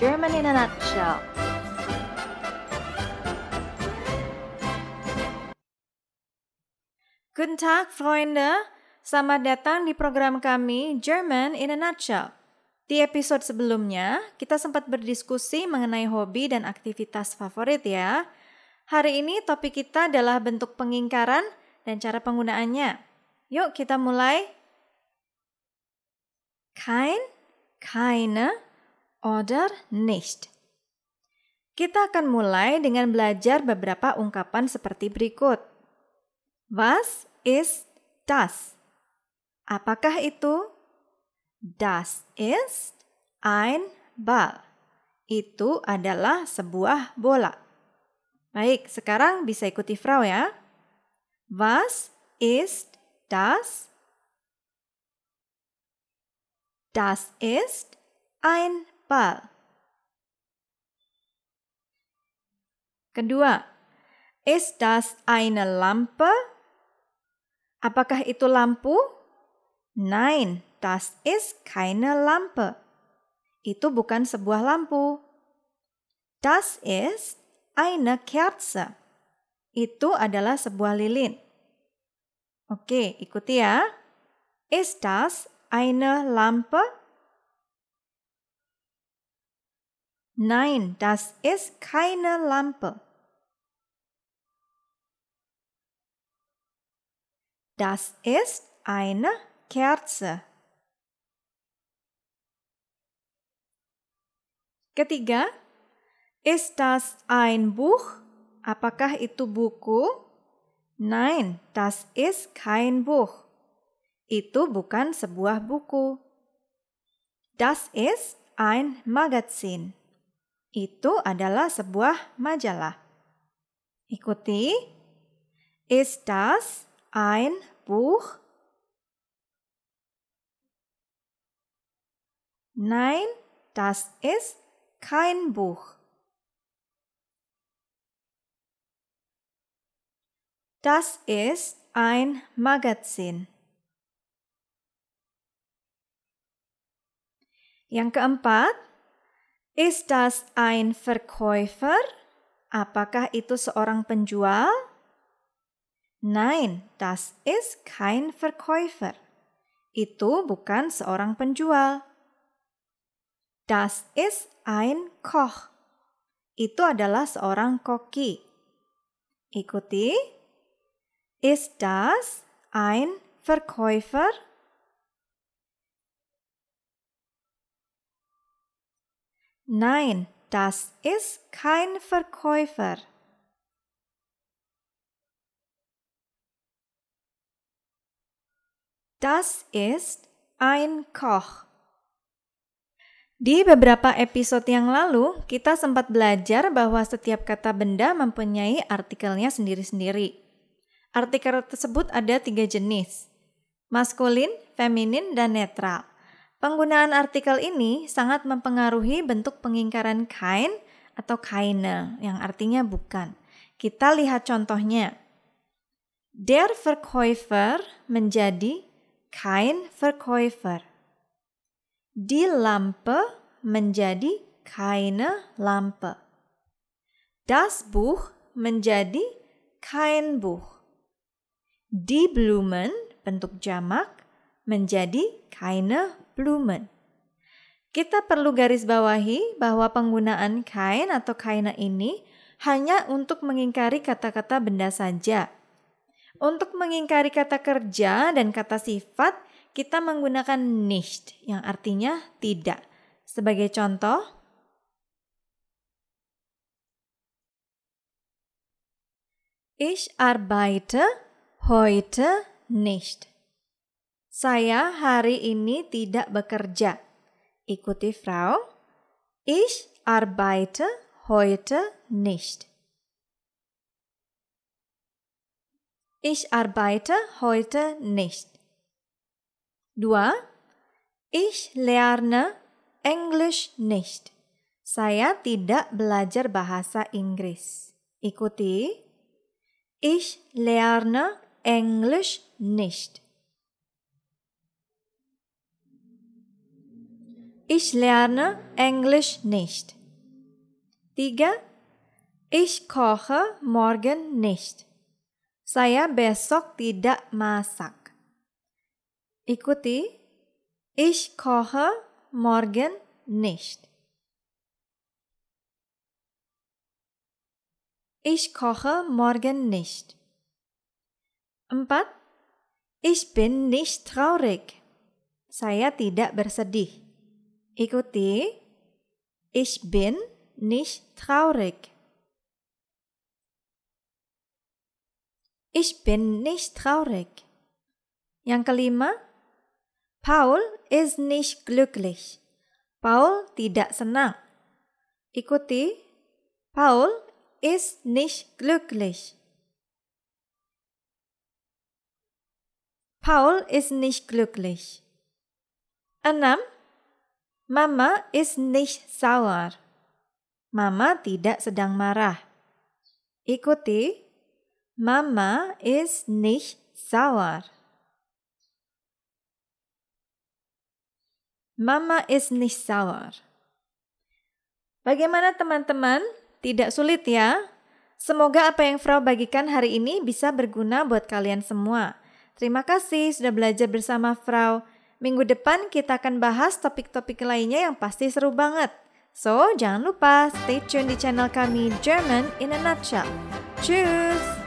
German in a Nutshell. Guten Tag, Freunde. Selamat datang di program kami German in a Nutshell. Di episode sebelumnya, kita sempat berdiskusi mengenai hobi dan aktivitas favorit ya. Hari ini topik kita adalah bentuk pengingkaran dan cara penggunaannya. Yuk kita mulai. Kein, keine, oder nicht. Kita akan mulai dengan belajar beberapa ungkapan seperti berikut. Was ist das? Apakah itu? Das ist ein Ball. Itu adalah sebuah bola. Baik, sekarang bisa ikuti Frau ya. Was ist das? Das ist ein Kedua, ist das eine Lampe? Apakah itu lampu? Nein, das ist keine Lampe. Itu bukan sebuah lampu. Das ist eine Kerze. Itu adalah sebuah lilin. Oke, ikuti ya. Ist das eine Lampe? Nein, das ist keine Lampe. Das ist eine Kerze. Ketiga, ist das ein Buch? Apakah itu buku? Nein, das ist kein Buch. Itu bukan sebuah buku. Das ist ein Magazin. Itu adalah sebuah majalah. Ikuti. Ist das ein Buch? Nein, das ist kein Buch. Das ist ein Magazin. Yang keempat, ist das ein Verkäufer? Apakah itu seorang penjual? Nein, das ist kein Verkäufer. Itu bukan seorang penjual. Das ist ein Koch. Itu adalah seorang koki. Ikuti. Ist das ein Verkäufer? Nein, das ist kein Verkäufer. Das ist ein Koch. Di beberapa episode yang lalu, kita sempat belajar bahwa setiap kata benda mempunyai artikelnya sendiri-sendiri. Artikel tersebut ada tiga jenis, maskulin, feminin, dan netral. Penggunaan artikel ini sangat mempengaruhi bentuk pengingkaran kain atau kaine, yang artinya bukan. Kita lihat contohnya. Der Verkäufer menjadi kein Verkäufer. Die Lampe menjadi keine Lampe. Das Buch menjadi kein Buch. Die Blumen bentuk jamak menjadi keine Blumen. Kita perlu garis bawahi bahwa penggunaan kain atau kaina ini hanya untuk mengingkari kata-kata benda saja untuk mengingkari kata kerja dan kata sifat, kita menggunakan nicht yang artinya tidak. Sebagai contoh, Ich arbeite heute nicht. Saya hari ini tidak bekerja. Ikuti Frau. Ich arbeite heute nicht. Ich arbeite heute nicht. 2. Ich lerne Englisch nicht. Saya tidak belajar bahasa Inggris. Ikuti. Ich lerne Englisch nicht. Ich lerne Englisch nicht. Tiga, ich koche morgen nicht. Saya besok tidak masak. Ikuti. Ich koche morgen nicht. Ich koche morgen nicht. Empat. Ich bin nicht traurig. Saya tidak bersedih. Ikuti. Ich bin nicht traurig. Ich bin nicht traurig. Yang kelima, Paul ist nicht glücklich. Paul tidak senang. Ikuti, Paul ist nicht glücklich. Paul ist nicht glücklich. Enam, Mama ist nicht sauer. Mama tidak sedang marah. Ikuti, Mama ist nicht sauer. Mama is nicht sauer. Bagaimana teman-teman? Tidak sulit ya? Semoga apa yang Frau bagikan hari ini bisa berguna buat kalian semua. Terima kasih sudah belajar bersama Frau. Minggu depan kita akan bahas topik-topik lainnya yang pasti seru banget. So, jangan lupa stay tune di channel kami German in a Nutshell. Tschüss!